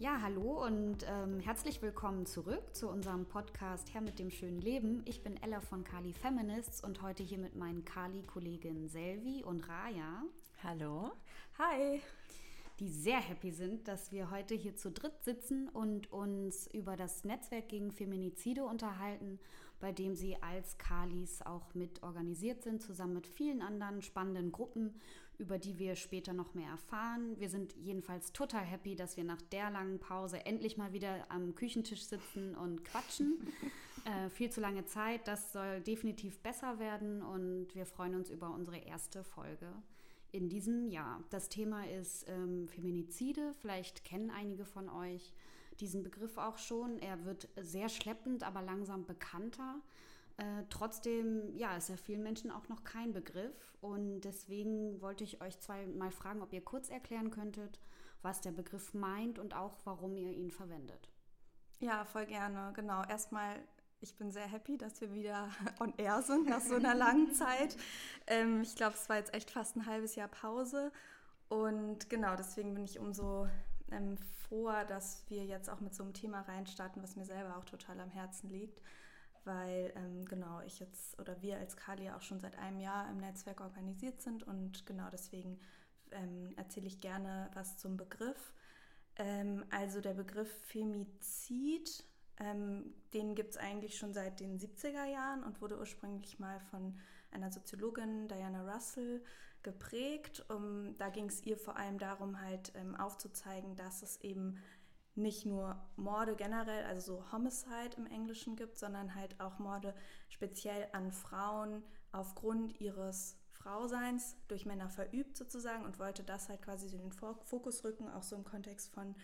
Ja, hallo und ähm, herzlich willkommen zurück zu unserem Podcast Herr mit dem schönen Leben. Ich bin Ella von Kali Feminists und heute hier mit meinen Kali-Kolleginnen Selvi und Raya. Hallo. Hi die sehr happy sind, dass wir heute hier zu dritt sitzen und uns über das Netzwerk gegen Feminizide unterhalten, bei dem sie als Kalis auch mit organisiert sind, zusammen mit vielen anderen spannenden Gruppen, über die wir später noch mehr erfahren. Wir sind jedenfalls total happy, dass wir nach der langen Pause endlich mal wieder am Küchentisch sitzen und quatschen. äh, viel zu lange Zeit, das soll definitiv besser werden und wir freuen uns über unsere erste Folge in diesem Jahr. Das Thema ist ähm, Feminizide. Vielleicht kennen einige von euch diesen Begriff auch schon. Er wird sehr schleppend, aber langsam bekannter. Äh, trotzdem, ja, ist ja vielen Menschen auch noch kein Begriff. Und deswegen wollte ich euch zwei mal fragen, ob ihr kurz erklären könntet, was der Begriff meint und auch warum ihr ihn verwendet. Ja, voll gerne. Genau. Erstmal ich bin sehr happy, dass wir wieder on air sind nach so einer langen Zeit. Ähm, ich glaube, es war jetzt echt fast ein halbes Jahr Pause. Und genau, deswegen bin ich umso ähm, froher, dass wir jetzt auch mit so einem Thema reinstarten, was mir selber auch total am Herzen liegt. Weil ähm, genau, ich jetzt oder wir als Kali auch schon seit einem Jahr im Netzwerk organisiert sind und genau deswegen ähm, erzähle ich gerne was zum Begriff. Ähm, also der Begriff Femizid ähm, den gibt es eigentlich schon seit den 70er Jahren und wurde ursprünglich mal von einer Soziologin, Diana Russell, geprägt. Um, da ging es ihr vor allem darum, halt ähm, aufzuzeigen, dass es eben nicht nur Morde generell, also so Homicide im Englischen gibt, sondern halt auch Morde speziell an Frauen aufgrund ihres Frauseins durch Männer verübt sozusagen und wollte das halt quasi in den Fokus rücken, auch so im Kontext von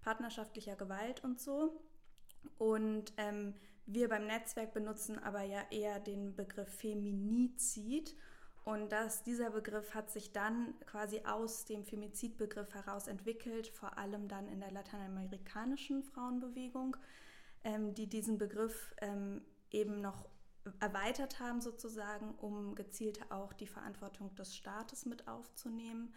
partnerschaftlicher Gewalt und so. Und ähm, wir beim Netzwerk benutzen aber ja eher den Begriff Feminizid. Und das, dieser Begriff hat sich dann quasi aus dem Femizidbegriff heraus entwickelt, vor allem dann in der lateinamerikanischen Frauenbewegung, ähm, die diesen Begriff ähm, eben noch erweitert haben sozusagen, um gezielt auch die Verantwortung des Staates mit aufzunehmen.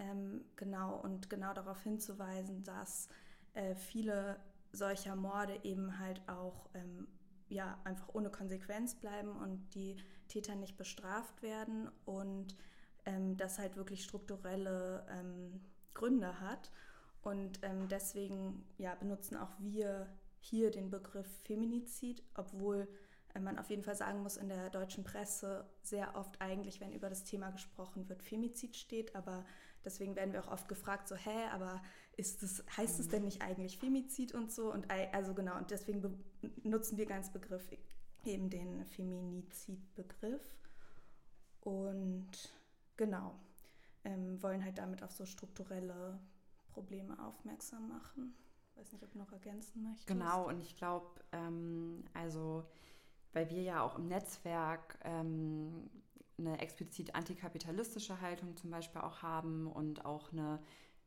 Ähm, genau, und genau darauf hinzuweisen, dass äh, viele solcher Morde eben halt auch ähm, ja, einfach ohne Konsequenz bleiben und die Täter nicht bestraft werden und ähm, das halt wirklich strukturelle ähm, Gründe hat. Und ähm, deswegen ja, benutzen auch wir hier den Begriff Feminizid, obwohl äh, man auf jeden Fall sagen muss, in der deutschen Presse sehr oft eigentlich, wenn über das Thema gesprochen wird, Femizid steht. Aber deswegen werden wir auch oft gefragt, so, hä, aber ist das, heißt es denn nicht eigentlich Femizid und so? Und also genau, und deswegen nutzen wir ganz Begriff eben den Feminizid-Begriff. Und genau, ähm, wollen halt damit auf so strukturelle Probleme aufmerksam machen. Ich weiß nicht, ob du noch ergänzen möchtest. Genau, und ich glaube, ähm, also weil wir ja auch im Netzwerk ähm, eine explizit antikapitalistische Haltung zum Beispiel auch haben und auch eine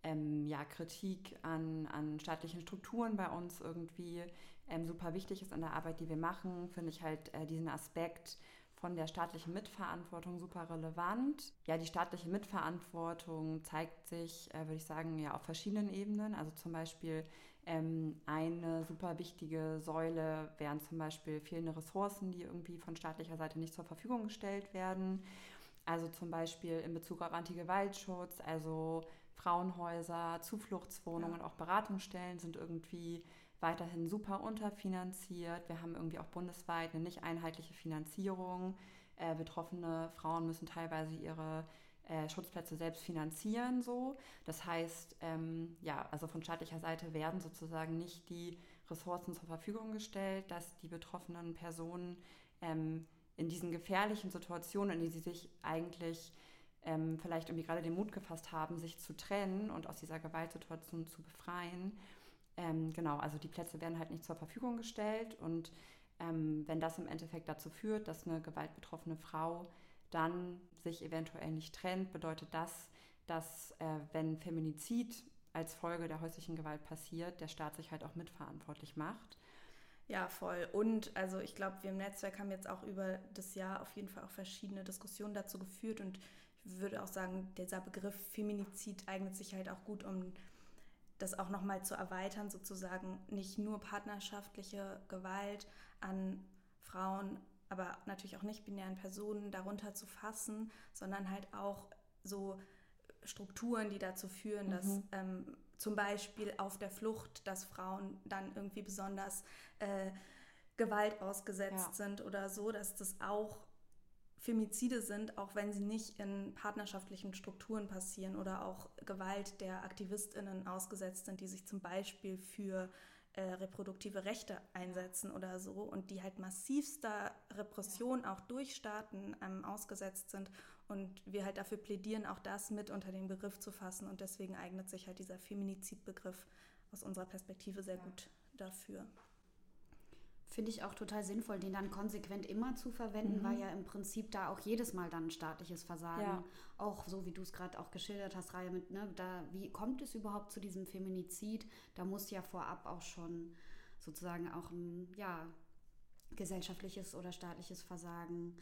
ähm, ja, Kritik an, an staatlichen Strukturen bei uns irgendwie ähm, super wichtig ist an der Arbeit, die wir machen, finde ich halt äh, diesen Aspekt von der staatlichen Mitverantwortung super relevant. Ja, die staatliche Mitverantwortung zeigt sich, äh, würde ich sagen, ja auf verschiedenen Ebenen. Also zum Beispiel ähm, eine super wichtige Säule wären zum Beispiel fehlende Ressourcen, die irgendwie von staatlicher Seite nicht zur Verfügung gestellt werden. Also zum Beispiel in Bezug auf Antigewaltschutz, also Frauenhäuser, Zufluchtswohnungen ja. und auch Beratungsstellen sind irgendwie weiterhin super unterfinanziert. Wir haben irgendwie auch bundesweit eine nicht einheitliche Finanzierung. Äh, betroffene Frauen müssen teilweise ihre äh, Schutzplätze selbst finanzieren. So. Das heißt, ähm, ja, also von staatlicher Seite werden sozusagen nicht die Ressourcen zur Verfügung gestellt, dass die betroffenen Personen ähm, in diesen gefährlichen Situationen, in die sie sich eigentlich ähm, vielleicht irgendwie gerade den Mut gefasst haben, sich zu trennen und aus dieser Gewaltsituation zu befreien, ähm, genau, also die Plätze werden halt nicht zur Verfügung gestellt und ähm, wenn das im Endeffekt dazu führt, dass eine gewaltbetroffene Frau dann sich eventuell nicht trennt, bedeutet das, dass äh, wenn Feminizid als Folge der häuslichen Gewalt passiert, der Staat sich halt auch mitverantwortlich macht. Ja, voll. Und also ich glaube, wir im Netzwerk haben jetzt auch über das Jahr auf jeden Fall auch verschiedene Diskussionen dazu geführt und würde auch sagen, dieser Begriff Feminizid eignet sich halt auch gut, um das auch nochmal zu erweitern, sozusagen nicht nur partnerschaftliche Gewalt an Frauen, aber natürlich auch nicht binären Personen darunter zu fassen, sondern halt auch so Strukturen, die dazu führen, mhm. dass ähm, zum Beispiel auf der Flucht, dass Frauen dann irgendwie besonders äh, Gewalt ausgesetzt ja. sind oder so, dass das auch Femizide sind, auch wenn sie nicht in partnerschaftlichen Strukturen passieren oder auch Gewalt der AktivistInnen ausgesetzt sind, die sich zum Beispiel für äh, reproduktive Rechte einsetzen oder so und die halt massivster Repression auch durch Staaten ähm, ausgesetzt sind und wir halt dafür plädieren, auch das mit unter den Begriff zu fassen und deswegen eignet sich halt dieser Feminizidbegriff aus unserer Perspektive sehr gut dafür. Finde ich auch total sinnvoll, den dann konsequent immer zu verwenden, mhm. weil ja im Prinzip da auch jedes Mal dann ein staatliches Versagen, ja. auch so wie du es gerade auch geschildert hast, Reihe mit, ne, da, wie kommt es überhaupt zu diesem Feminizid? Da muss ja vorab auch schon sozusagen auch ein, ja, gesellschaftliches oder staatliches Versagen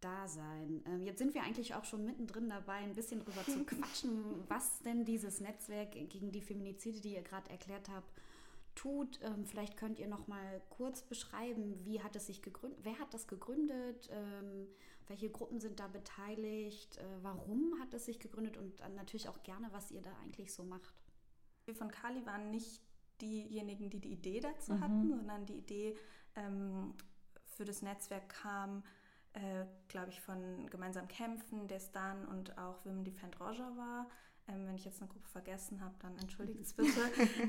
da sein. Ähm, jetzt sind wir eigentlich auch schon mittendrin dabei, ein bisschen drüber zu quatschen, was denn dieses Netzwerk gegen die Feminizide, die ihr gerade erklärt habt, tut. Ähm, vielleicht könnt ihr noch mal kurz beschreiben, wie hat es sich gegründet, wer hat das gegründet, ähm, welche Gruppen sind da beteiligt, äh, warum hat es sich gegründet und dann natürlich auch gerne, was ihr da eigentlich so macht. Wir von Kali waren nicht diejenigen, die die Idee dazu mhm. hatten, sondern die Idee ähm, für das Netzwerk kam, äh, glaube ich, von Gemeinsam Kämpfen, der Stan und auch Women Defend Roger war. Ähm, wenn ich jetzt eine Gruppe vergessen habe, dann entschuldigt es bitte.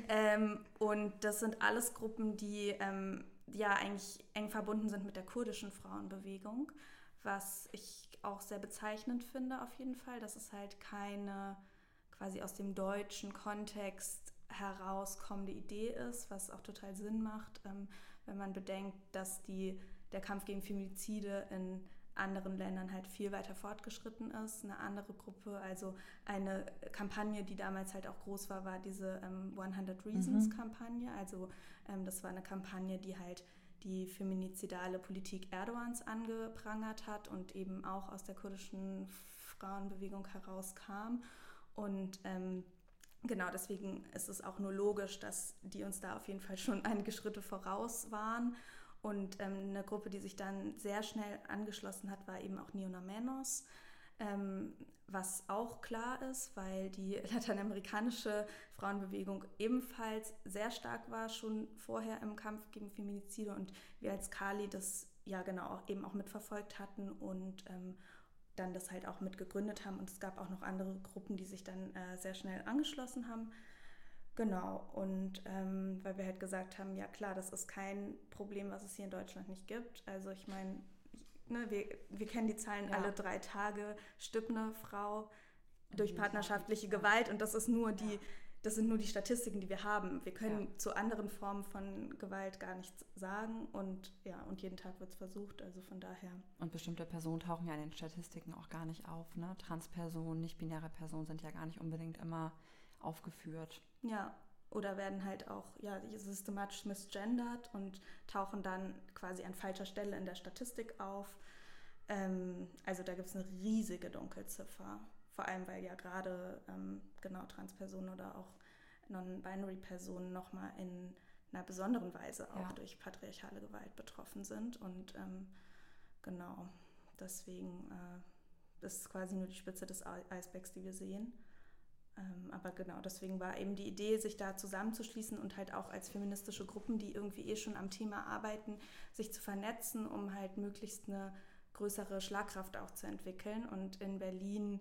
ähm, und das sind alles Gruppen, die ähm, ja eigentlich eng verbunden sind mit der kurdischen Frauenbewegung, was ich auch sehr bezeichnend finde auf jeden Fall, dass es halt keine quasi aus dem deutschen Kontext herauskommende Idee ist, was auch total Sinn macht, ähm, wenn man bedenkt, dass die, der Kampf gegen Femizide in anderen Ländern halt viel weiter fortgeschritten ist. Eine andere Gruppe, also eine Kampagne, die damals halt auch groß war, war diese ähm, 100 Reasons mhm. Kampagne. Also ähm, das war eine Kampagne, die halt die feminizidale Politik Erdogans angeprangert hat und eben auch aus der kurdischen Frauenbewegung herauskam. Und ähm, genau deswegen ist es auch nur logisch, dass die uns da auf jeden Fall schon einige Schritte voraus waren. Und ähm, eine Gruppe, die sich dann sehr schnell angeschlossen hat, war eben auch Niona Menos. Ähm, was auch klar ist, weil die lateinamerikanische Frauenbewegung ebenfalls sehr stark war, schon vorher im Kampf gegen Feminizide und wir als Kali das ja genau eben auch mitverfolgt hatten und ähm, dann das halt auch mitgegründet haben. Und es gab auch noch andere Gruppen, die sich dann äh, sehr schnell angeschlossen haben. Genau, und ähm, weil wir halt gesagt haben, ja klar, das ist kein Problem, was es hier in Deutschland nicht gibt. Also ich meine, ne, wir, wir kennen die Zahlen, ja. alle drei Tage stirbt eine Frau durch partnerschaftliche Gewalt und das ist nur die, das sind nur die Statistiken, die wir haben. Wir können ja. zu anderen Formen von Gewalt gar nichts sagen und ja, und jeden Tag wird es versucht, also von daher. Und bestimmte Personen tauchen ja in den Statistiken auch gar nicht auf, ne? Transpersonen, nicht-binäre Personen sind ja gar nicht unbedingt immer aufgeführt. Ja, oder werden halt auch ja, systematisch misgendert und tauchen dann quasi an falscher Stelle in der Statistik auf. Ähm, also da gibt es eine riesige Dunkelziffer. Vor allem, weil ja gerade ähm, genau Transpersonen oder auch Non-Binary-Personen nochmal in einer besonderen Weise auch ja. durch patriarchale Gewalt betroffen sind. Und ähm, genau, deswegen äh, ist quasi nur die Spitze des Eisbergs, die wir sehen. Ähm, aber genau, deswegen war eben die Idee, sich da zusammenzuschließen und halt auch als feministische Gruppen, die irgendwie eh schon am Thema arbeiten, sich zu vernetzen, um halt möglichst eine größere Schlagkraft auch zu entwickeln und in Berlin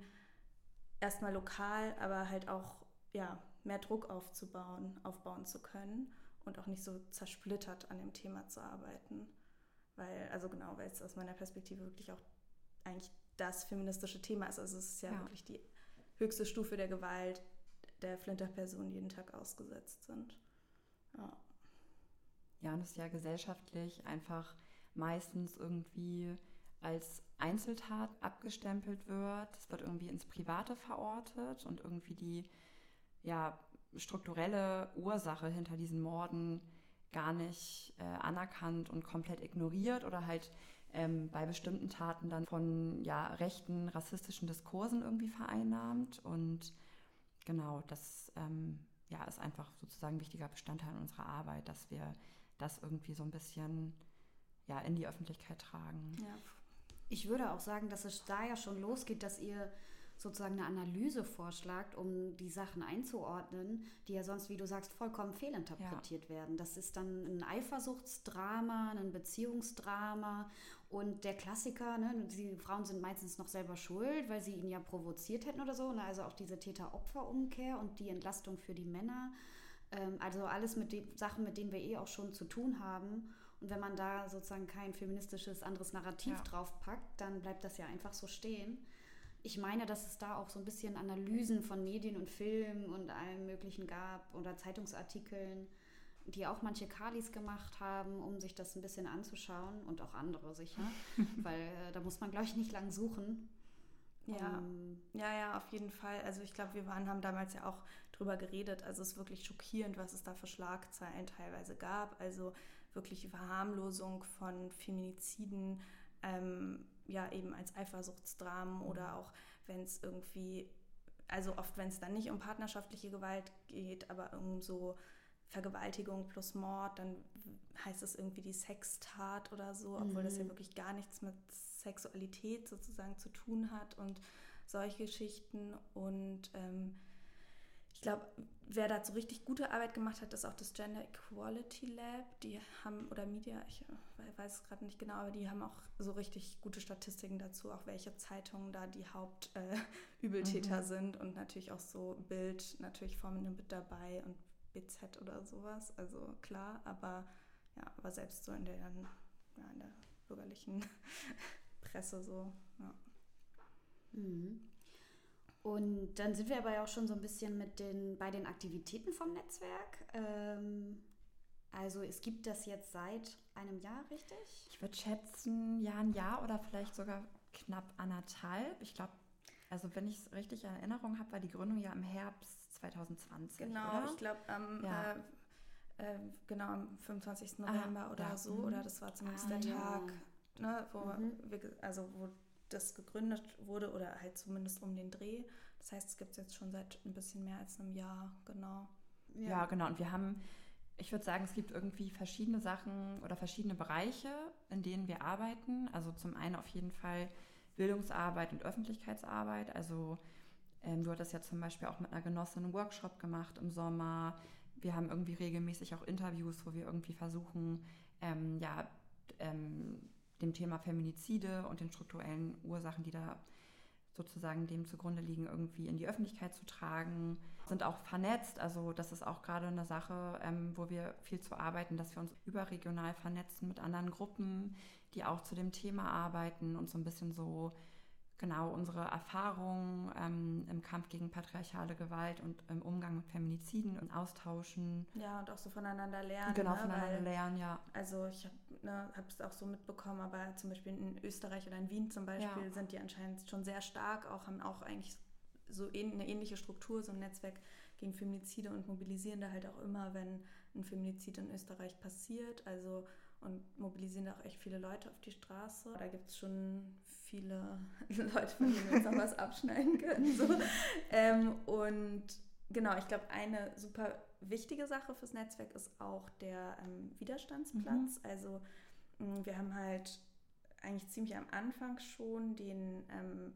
erstmal lokal, aber halt auch ja, mehr Druck aufzubauen, aufbauen zu können und auch nicht so zersplittert an dem Thema zu arbeiten. Weil, also genau, weil es aus meiner Perspektive wirklich auch eigentlich das feministische Thema ist. Also es ist ja, ja. wirklich die höchste Stufe der Gewalt der Flinterpersonen jeden Tag ausgesetzt sind. Ja. Ja, und es ist ja gesellschaftlich einfach meistens irgendwie als Einzeltat abgestempelt wird. Es wird irgendwie ins Private verortet und irgendwie die ja, strukturelle Ursache hinter diesen Morden gar nicht äh, anerkannt und komplett ignoriert oder halt ähm, bei bestimmten Taten dann von ja, rechten, rassistischen Diskursen irgendwie vereinnahmt. Und genau, das ähm, ja, ist einfach sozusagen ein wichtiger Bestandteil unserer Arbeit, dass wir das irgendwie so ein bisschen ja, in die Öffentlichkeit tragen. Ja. Ich würde auch sagen, dass es da ja schon losgeht, dass ihr sozusagen eine Analyse vorschlagt, um die Sachen einzuordnen, die ja sonst, wie du sagst, vollkommen fehlinterpretiert ja. werden. Das ist dann ein Eifersuchtsdrama, ein Beziehungsdrama und der Klassiker, ne, die Frauen sind meistens noch selber schuld, weil sie ihn ja provoziert hätten oder so. Ne? Also auch diese Täter-Opfer-Umkehr und die Entlastung für die Männer. Ähm, also alles mit den Sachen, mit denen wir eh auch schon zu tun haben. Und wenn man da sozusagen kein feministisches anderes Narrativ ja. draufpackt, dann bleibt das ja einfach so stehen ich meine, dass es da auch so ein bisschen Analysen von Medien und Filmen und allem Möglichen gab oder Zeitungsartikeln, die auch manche Kalis gemacht haben, um sich das ein bisschen anzuschauen und auch andere sicher, weil äh, da muss man, glaube ich, nicht lang suchen. Ja, um, ja, ja, auf jeden Fall. Also ich glaube, wir waren, haben damals ja auch drüber geredet. Also es ist wirklich schockierend, was es da für Schlagzeilen teilweise gab. Also wirklich die Verharmlosung von Feminiziden, ähm, ja eben als Eifersuchtsdramen oder auch wenn es irgendwie, also oft wenn es dann nicht um partnerschaftliche Gewalt geht, aber um so Vergewaltigung plus Mord, dann heißt es irgendwie die Sextat oder so, obwohl mhm. das ja mhm. wirklich gar nichts mit Sexualität sozusagen zu tun hat und solche Geschichten und ähm, ich glaube, wer dazu richtig gute Arbeit gemacht hat, ist auch das Gender Equality Lab. Die haben, oder Media, ich äh, weiß es gerade nicht genau, aber die haben auch so richtig gute Statistiken dazu, auch welche Zeitungen da die Hauptübeltäter äh, mhm. sind und natürlich auch so Bild, natürlich vorne mit dabei und BZ oder sowas. Also klar, aber ja, aber selbst so in der, ja, in der bürgerlichen Presse so, ja. Mhm. Und dann sind wir aber ja auch schon so ein bisschen mit den, bei den Aktivitäten vom Netzwerk. Ähm, also es gibt das jetzt seit einem Jahr, richtig? Ich würde schätzen, ja, ein Jahr oder vielleicht sogar knapp anderthalb. Ich glaube, also wenn ich es richtig in Erinnerung habe, war die Gründung ja im Herbst 2020. Genau, oder? ich glaube am ja. äh, äh, genau am 25. November ah, oder ja. so, oder mhm. das war zumindest ah, der ja. Tag, ne, wo mhm. wir, also wo das gegründet wurde oder halt zumindest um den Dreh. Das heißt, es gibt es jetzt schon seit ein bisschen mehr als einem Jahr, genau. Ja, ja genau. Und wir haben, ich würde sagen, es gibt irgendwie verschiedene Sachen oder verschiedene Bereiche, in denen wir arbeiten. Also zum einen auf jeden Fall Bildungsarbeit und Öffentlichkeitsarbeit. Also ähm, du hattest ja zum Beispiel auch mit einer Genossin einen Workshop gemacht im Sommer. Wir haben irgendwie regelmäßig auch Interviews, wo wir irgendwie versuchen, ähm, ja, ähm, dem Thema Feminizide und den strukturellen Ursachen, die da sozusagen dem zugrunde liegen, irgendwie in die Öffentlichkeit zu tragen. Sind auch vernetzt, also das ist auch gerade eine Sache, ähm, wo wir viel zu arbeiten, dass wir uns überregional vernetzen mit anderen Gruppen, die auch zu dem Thema arbeiten und so ein bisschen so genau unsere Erfahrungen ähm, im Kampf gegen patriarchale Gewalt und im Umgang mit Feminiziden und austauschen. Ja, und auch so voneinander lernen. Genau, ne? voneinander Weil, lernen, ja. Also ich habe ne, es auch so mitbekommen, aber zum Beispiel in Österreich oder in Wien zum Beispiel ja. sind die anscheinend schon sehr stark, auch haben auch eigentlich so eine ähnliche Struktur, so ein Netzwerk gegen Feminizide und mobilisieren da halt auch immer, wenn ein Feminizid in Österreich passiert. Also und mobilisieren auch echt viele Leute auf die Straße. Da gibt es schon viele Leute, von denen wir uns noch was abschneiden können. So. Ähm, und genau, ich glaube, eine super wichtige Sache fürs Netzwerk ist auch der ähm, Widerstandsplatz. Mhm. Also wir haben halt eigentlich ziemlich am Anfang schon den ähm,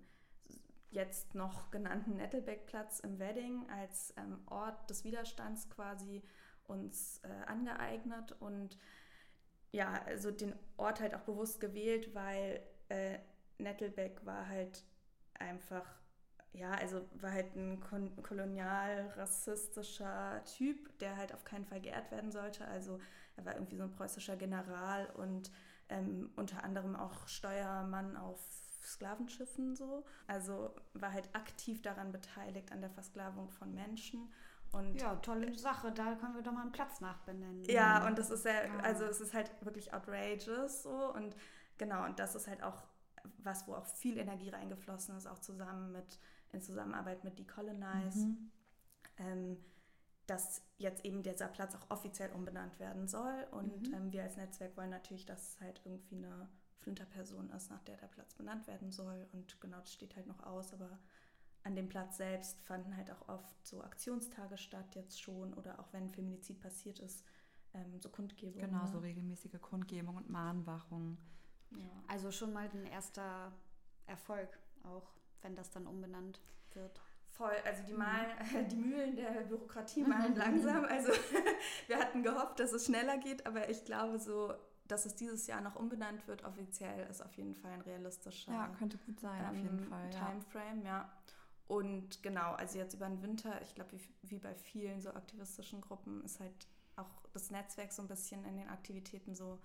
jetzt noch genannten Nettelbeck-Platz im Wedding als ähm, Ort des Widerstands quasi uns äh, angeeignet und ja, also den Ort halt auch bewusst gewählt, weil äh, Nettelbeck war halt einfach, ja, also war halt ein kolonial-rassistischer Typ, der halt auf keinen Fall geehrt werden sollte. Also er war irgendwie so ein preußischer General und ähm, unter anderem auch Steuermann auf Sklavenschiffen so. Also war halt aktiv daran beteiligt an der Versklavung von Menschen. Und ja, tolle Sache, da können wir doch mal einen Platz nachbenennen. Ja, und das ist ja, also es ist halt wirklich outrageous so und genau, und das ist halt auch was, wo auch viel Energie reingeflossen ist, auch zusammen mit, in Zusammenarbeit mit Decolonize, mhm. ähm, dass jetzt eben dieser Platz auch offiziell umbenannt werden soll. Und mhm. ähm, wir als Netzwerk wollen natürlich, dass es halt irgendwie eine Flinterperson ist, nach der der Platz benannt werden soll. Und genau, das steht halt noch aus, aber an dem Platz selbst fanden halt auch oft so Aktionstage statt jetzt schon oder auch wenn Feminizid passiert ist, ähm, so Kundgebungen. Genau, ne? so regelmäßige Kundgebung und Mahnwachung. Ja. Also schon mal ein erster Erfolg, auch wenn das dann umbenannt wird. Voll, also die, malen, die Mühlen der Bürokratie malen langsam. Also wir hatten gehofft, dass es schneller geht, aber ich glaube so, dass es dieses Jahr noch umbenannt wird, offiziell ist auf jeden Fall ein realistischer Ja, könnte gut sein, auf jeden ähm, Fall. Ja. Timeframe, ja. Und genau, also jetzt über den Winter, ich glaube, wie, wie bei vielen so aktivistischen Gruppen, ist halt auch das Netzwerk so ein bisschen in den Aktivitäten so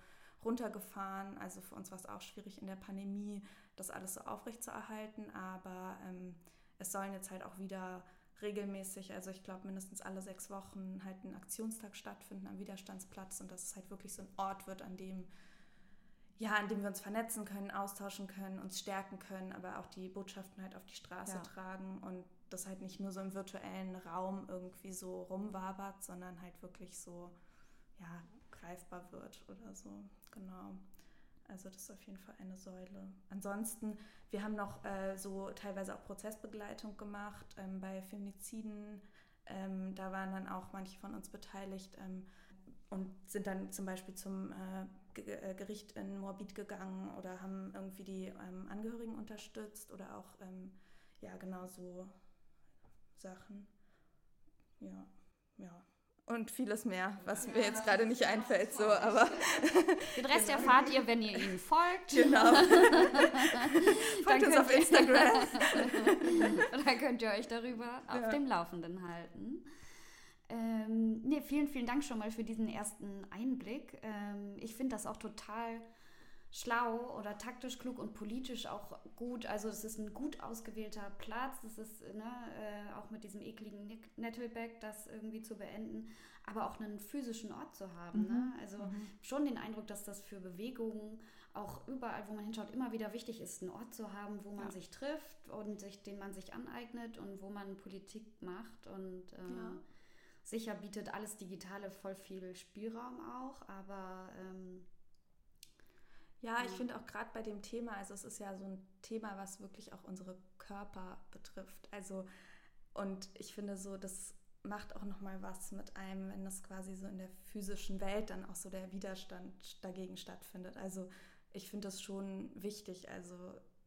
runtergefahren. Also für uns war es auch schwierig in der Pandemie, das alles so aufrechtzuerhalten, aber ähm, es sollen jetzt halt auch wieder regelmäßig, also ich glaube mindestens alle sechs Wochen halt ein Aktionstag stattfinden am Widerstandsplatz und dass es halt wirklich so ein Ort wird, an dem ja, an dem wir uns vernetzen können, austauschen können, uns stärken können, aber auch die Botschaften halt auf die Straße Ja. tragen und das halt nicht nur so im virtuellen Raum irgendwie so rumwabert, sondern halt wirklich so, ja, greifbar wird oder so. Genau. Also das ist auf jeden Fall eine Säule. Ansonsten, wir haben noch äh, so teilweise auch Prozessbegleitung gemacht ähm, bei Feminiziden. Ähm, da waren dann auch manche von uns beteiligt ähm, und sind dann zum Beispiel zum äh, äh, Gericht in Moabit gegangen oder haben irgendwie die ähm, Angehörigen unterstützt oder auch, ähm, ja, genau so Sachen. Ja, ja. Und vieles mehr, was mir jetzt gerade nicht einfällt, so, aber Den Rest erfahrt ihr, wenn ihr ihnen folgt. genau. Dann Folgt uns auf Instagram. Da könnt ihr euch darüber auf Ja. dem Laufenden halten. Ähm, nee, vielen, vielen Dank schon mal für diesen ersten Einblick. Ähm, ich finde das auch total schlau oder taktisch klug und politisch auch gut. Also es ist ein gut ausgewählter Platz. Es ist ne, äh, auch mit diesem ekligen Nettelback das irgendwie zu beenden, aber auch einen physischen Ort zu haben. Ne? Also schon den Eindruck, dass das für Bewegungen auch überall, wo man hinschaut, immer wieder wichtig ist, einen Ort zu haben, wo man Ja. sich trifft und sich, den man sich aneignet und wo man Politik macht. Und äh, Ja. sicher bietet alles Digitale voll viel Spielraum auch, aber ähm, Ja, ich finde auch gerade bei dem Thema, also es ist ja so ein Thema, was wirklich auch unsere Körper betrifft. Also und ich finde so, das macht auch noch mal was mit einem, wenn das quasi so in der physischen Welt dann auch so der Widerstand dagegen stattfindet. Also ich finde das schon wichtig, also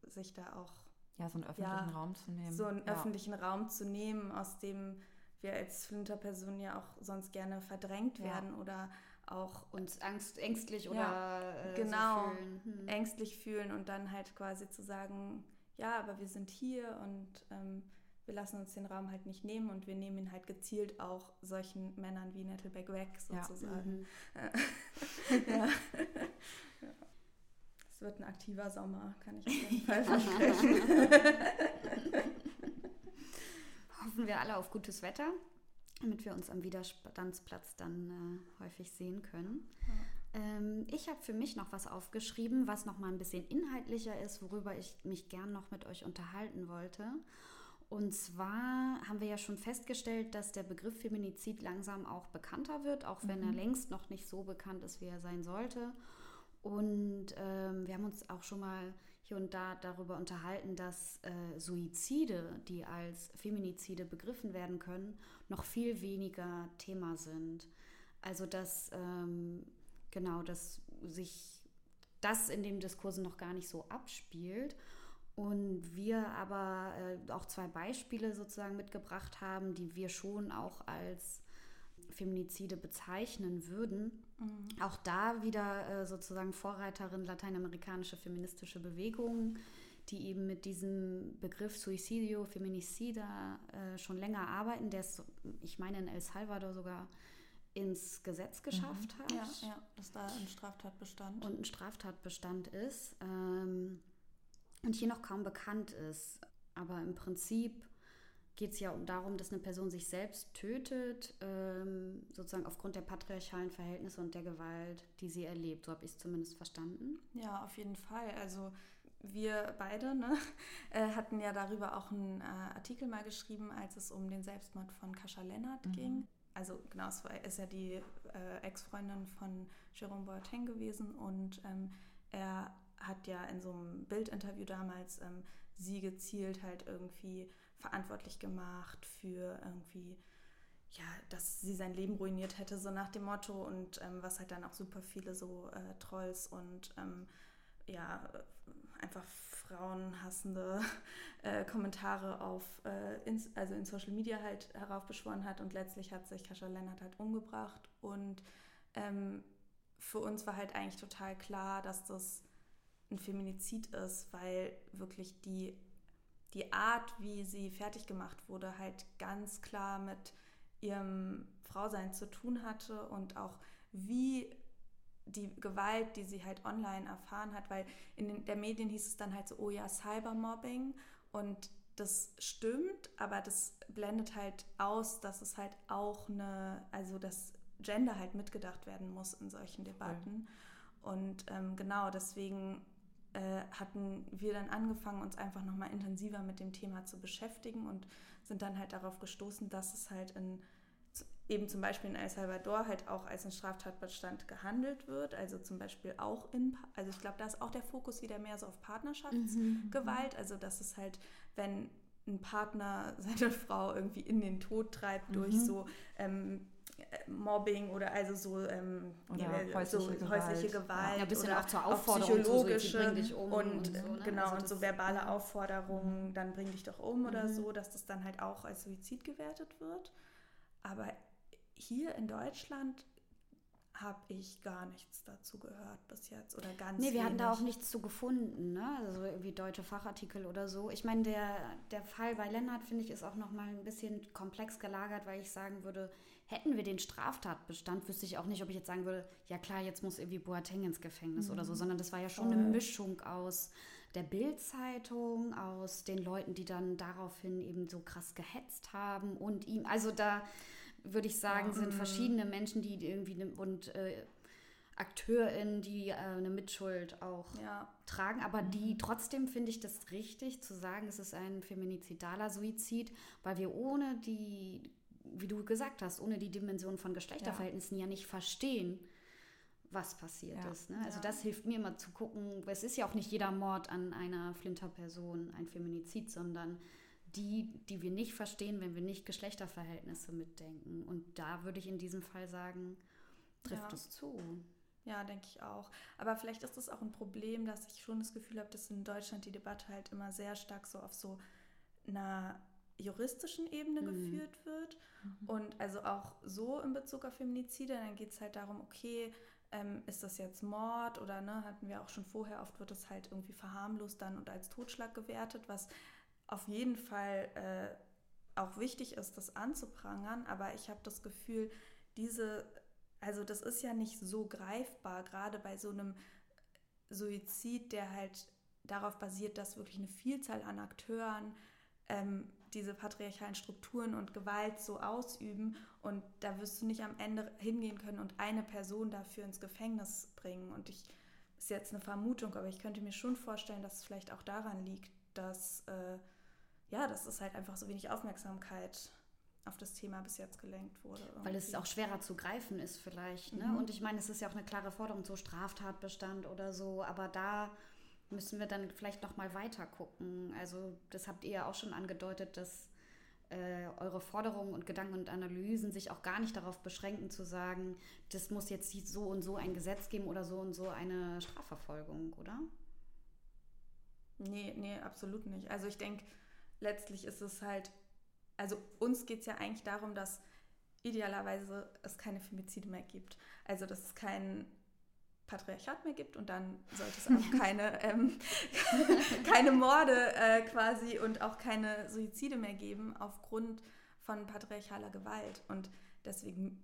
sich da auch Ja, so einen öffentlichen Ja, Raum zu nehmen. so einen ja. öffentlichen Raum zu nehmen, aus dem wir als Flinterpersonen ja auch sonst gerne verdrängt Ja. werden oder auch uns angst, ängstlich Ja, oder äh, genau. so fühlen. Hm. ängstlich fühlen und dann halt quasi zu sagen, ja, aber wir sind hier und ähm, wir lassen uns den Raum halt nicht nehmen und wir nehmen ihn halt gezielt auch solchen Männern wie Nettleback weg, Ja. sozusagen. Mhm. Ja. Ja. Es wird ein aktiver Sommer, kann ich auf jeden Fall versprechen. Hoffen wir alle auf gutes Wetter, damit wir uns am Widerstandsplatz dann äh, häufig sehen können. Ähm, ich habe für mich noch was aufgeschrieben, was noch mal ein bisschen inhaltlicher ist, worüber ich mich gern noch mit euch unterhalten wollte. Und zwar haben wir ja schon festgestellt, dass der Begriff Feminizid langsam auch bekannter wird, auch wenn er längst noch nicht so bekannt ist, wie er sein sollte. Und ähm, wir haben uns auch schon mal hier und da darüber unterhalten, dass äh, Suizide, die als Feminizide begriffen werden können, noch viel weniger Thema sind. Also dass ähm, genau, dass sich das in den Diskursen noch gar nicht so abspielt. Und wir aber äh, auch zwei Beispiele sozusagen mitgebracht haben, die wir schon auch als Feminizide bezeichnen würden. Auch da wieder äh, sozusagen Vorreiterin lateinamerikanische feministische Bewegungen, die eben mit diesem Begriff Suicidio, Feminicida äh, schon länger arbeiten, der es, ich meine, in El Salvador sogar ins Gesetz geschafft hat Ja, ja, dass da ein Straftatbestand. und ein Straftatbestand ist ähm, und hier noch kaum bekannt ist. Aber im Prinzip geht es ja um darum, dass eine Person sich selbst tötet, ähm, sozusagen aufgrund der patriarchalen Verhältnisse und der Gewalt, die sie erlebt. So habe ich es zumindest verstanden. Ja, auf jeden Fall. Also wir beide ne, äh, hatten ja darüber auch einen äh, Artikel mal geschrieben, als es um den Selbstmord von Kascha Lennart Mhm. ging. Also genau, es war, ist ja die äh, Ex-Freundin von Jerome Boateng gewesen und ähm, er hat ja in so einem Bildinterview damals ähm, sie gezielt halt irgendwie verantwortlich gemacht für irgendwie, ja, dass sie sein Leben ruiniert hätte, so nach dem Motto. Und ähm, was halt dann auch super viele so äh, Trolls und ähm, ja, einfach frauenhassende äh, Kommentare auf, äh, in, also in Social Media halt heraufbeschworen hat. Und letztlich hat sich Kascha Lennart halt umgebracht. Und ähm, für uns war halt eigentlich total klar, dass das ein Feminizid ist, weil wirklich die, die Art, wie sie fertig gemacht wurde, halt ganz klar mit ihrem Frausein zu tun hatte und auch wie die Gewalt, die sie halt online erfahren hat, weil in den, der Medien hieß es dann halt so, oh ja, Cybermobbing und das stimmt, aber das blendet halt aus, dass es halt auch eine, also dass Gender halt mitgedacht werden muss in solchen Debatten. Okay. Und ähm, genau deswegen äh, hatten wir dann angefangen, uns einfach nochmal intensiver mit dem Thema zu beschäftigen und sind dann halt darauf gestoßen, dass es halt in eben zum Beispiel in El Salvador halt auch als ein Straftatbestand gehandelt wird. Also zum Beispiel auch in, also ich glaube, da ist auch der Fokus wieder mehr so auf Partnerschaftsgewalt. Mhm. Also dass es halt, wenn ein Partner seine Frau irgendwie in den Tod treibt mhm. durch so ähm, Mobbing oder also so, ähm, oder ja, häusliche, so Gewalt. häusliche Gewalt ja, ein bisschen oder auch zur Aufforderung psychologische so, um und, und so, ne? genau also und so verbale Aufforderungen, dann bring dich doch um mhm. oder so, dass das dann halt auch als Suizid gewertet wird. Aber hier in Deutschland habe ich gar nichts dazu gehört bis jetzt oder ganz Nee, wir wenig. hatten da auch nichts zu gefunden, ne? Also irgendwie deutsche Fachartikel oder so. Ich meine, der, der Fall bei Lennart, finde ich, ist auch nochmal ein bisschen komplex gelagert, weil ich sagen würde, hätten wir den Straftatbestand, wüsste ich auch nicht, ob ich jetzt sagen würde, ja klar, jetzt muss irgendwie Boateng ins Gefängnis mhm. oder so, mhm. sondern das war ja schon Voll. eine Mischung aus der Bildzeitung, aus den Leuten, die dann daraufhin eben so krass gehetzt haben und ihm, also da würde ich sagen, sind mhm. verschiedene Menschen, die irgendwie ne, und äh, AkteurInnen, die äh, eine Mitschuld auch ja. tragen, aber mhm. die trotzdem finde ich das richtig zu sagen, es ist ein feminizidaler Suizid, weil wir ohne die, wie du gesagt hast, ohne die Dimension von Geschlechterverhältnissen ja, ja nicht verstehen, was passiert ja. ist. Ne? Also das hilft mir immer zu gucken, es ist ja auch nicht jeder Mord an einer Flinterperson ein Feminizid, sondern die, die wir nicht verstehen, wenn wir nicht Geschlechterverhältnisse mitdenken. Und da würde ich in diesem Fall sagen, trifft ja. es zu. Ja, denke ich auch. Aber vielleicht ist das auch ein Problem, dass ich schon das Gefühl habe, dass in Deutschland die Debatte halt immer sehr stark so auf so einer juristischen Ebene mhm. geführt wird. Mhm. Und also auch so in Bezug auf Feminizide, dann geht es halt darum, okay, ähm, ist das jetzt Mord oder ne, hatten wir auch schon vorher, oft wird es halt irgendwie verharmlost dann und als Totschlag gewertet, was auf jeden Fall äh, auch wichtig ist, das anzuprangern, aber ich habe das Gefühl, diese, also das ist ja nicht so greifbar, gerade bei so einem Suizid, der halt darauf basiert, dass wirklich eine Vielzahl an Akteuren ähm, diese patriarchalen Strukturen und Gewalt so ausüben und da wirst du nicht am Ende hingehen können und eine Person dafür ins Gefängnis bringen. Und ich ist jetzt eine Vermutung, aber ich könnte mir schon vorstellen, dass es vielleicht auch daran liegt, dass äh, ja, dass es halt einfach so wenig Aufmerksamkeit auf das Thema bis jetzt gelenkt wurde. Irgendwie. Weil es auch schwerer zu greifen ist vielleicht. Ne? Mhm. Und ich meine, es ist ja auch eine klare Forderung, so Straftatbestand oder so, aber da müssen wir dann vielleicht noch mal weiter gucken. Also das habt ihr ja auch schon angedeutet, dass äh, eure Forderungen und Gedanken und Analysen sich auch gar nicht darauf beschränken zu sagen, das muss jetzt so und so ein Gesetz geben oder so und so eine Strafverfolgung, oder? Nee, nee, absolut nicht. Also ich denke, letztlich ist es halt, also uns geht es ja eigentlich darum, dass idealerweise es keine Femizide mehr gibt. Also dass es kein Patriarchat mehr gibt und dann sollte es auch keine, ähm, keine Morde äh, quasi und auch keine Suizide mehr geben aufgrund von patriarchaler Gewalt. Und deswegen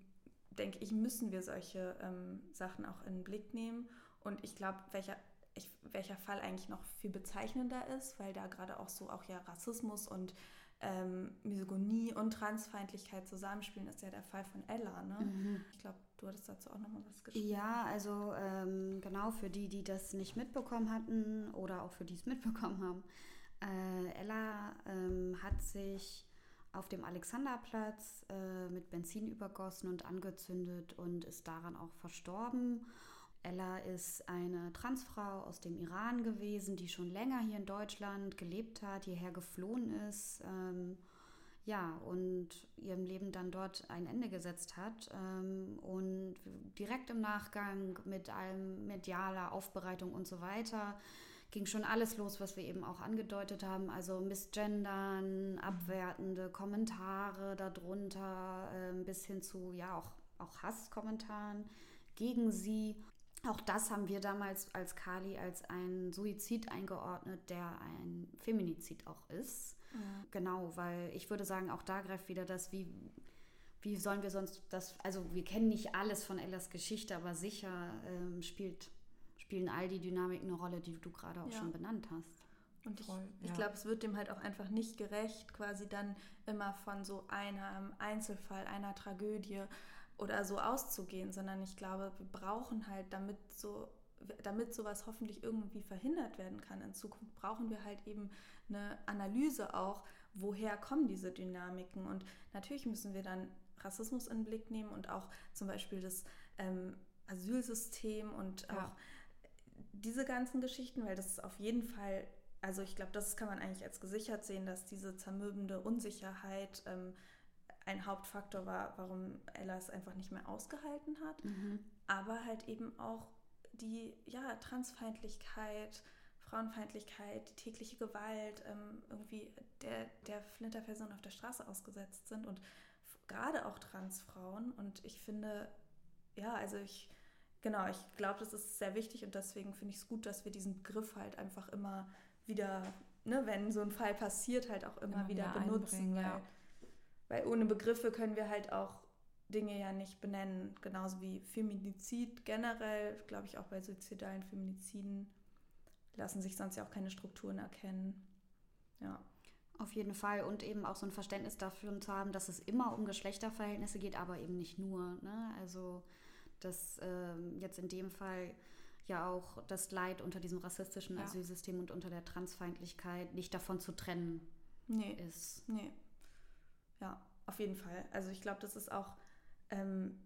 denke ich, müssen wir solche ähm, Sachen auch in den Blick nehmen. Und ich glaube, welcher ich, welcher Fall eigentlich noch viel bezeichnender ist, weil da gerade auch so auch ja Rassismus und ähm, Misogonie und Transfeindlichkeit zusammenspielen, ist ja der Fall von Ella. Ne? Mhm. Ich glaube, du hattest dazu auch nochmal was geschrieben. Ja, also ähm, genau für die, die das nicht mitbekommen hatten oder auch für die es mitbekommen haben. Äh, Ella ähm, hat sich auf dem Alexanderplatz äh, mit Benzin übergossen und angezündet und ist daran auch verstorben. Ella ist eine Transfrau aus dem Iran gewesen, die schon länger hier in Deutschland gelebt hat, hierher geflohen ist. Ähm, ja, und ihrem Leben dann dort ein Ende gesetzt hat. Ähm, und direkt im Nachgang mit allem medialer Aufbereitung und so weiter ging schon alles los, was wir eben auch angedeutet haben. Also Missgendern, abwertende Kommentare darunter, äh, bis hin zu ja auch, auch Hasskommentaren gegen sie. Auch das haben wir damals als Kali als ein Suizid eingeordnet, der ein Feminizid auch ist. Ja. Genau, weil ich würde sagen, auch da greift wieder das, wie, wie sollen wir sonst das, also wir kennen nicht alles von Ellas Geschichte, aber sicher ähm, spielt, spielen all die Dynamiken eine Rolle, die du gerade auch ja. schon benannt hast. Und ich, ich ja. glaube, es wird dem halt auch einfach nicht gerecht, quasi dann immer von so einem Einzelfall, einer Tragödie oder so auszugehen, sondern ich glaube, wir brauchen halt, damit so damit sowas hoffentlich irgendwie verhindert werden kann in Zukunft, brauchen wir halt eben eine Analyse auch, woher kommen diese Dynamiken. Und natürlich müssen wir dann Rassismus in den Blick nehmen und auch zum Beispiel das ähm, Asylsystem und ja. auch diese ganzen Geschichten, weil das ist auf jeden Fall, also ich glaube, das kann man eigentlich als gesichert sehen, dass diese zermürbende Unsicherheit ähm, ein Hauptfaktor war, warum Ella es einfach nicht mehr ausgehalten hat. Mhm. Aber halt eben auch die ja, Transfeindlichkeit, Frauenfeindlichkeit, die tägliche Gewalt, ähm, irgendwie der, der Flinterperson auf der Straße ausgesetzt sind und gerade auch Transfrauen. Und ich finde, ja, also ich, genau, ich glaube, das ist sehr wichtig und deswegen finde ich es gut, dass wir diesen Begriff halt einfach immer wieder, ne, wenn so ein Fall passiert, halt auch immer, immer wieder benutzen. Weil, ja. Weil ohne Begriffe können wir halt auch Dinge ja nicht benennen. Genauso wie Feminizid generell, glaube ich auch bei suizidalen Feminiziden lassen sich sonst ja auch keine Strukturen erkennen. Ja. Auf jeden Fall und eben auch so ein Verständnis dafür zu haben, dass es immer um Geschlechterverhältnisse geht, aber eben nicht nur. Ne? Also dass ähm, jetzt in dem Fall ja auch das Leid unter diesem rassistischen ja. Asylsystem und unter der Transfeindlichkeit nicht davon zu trennen nee. ist. Nee. Ja, auf jeden Fall. Also ich glaube, das ist auch ähm,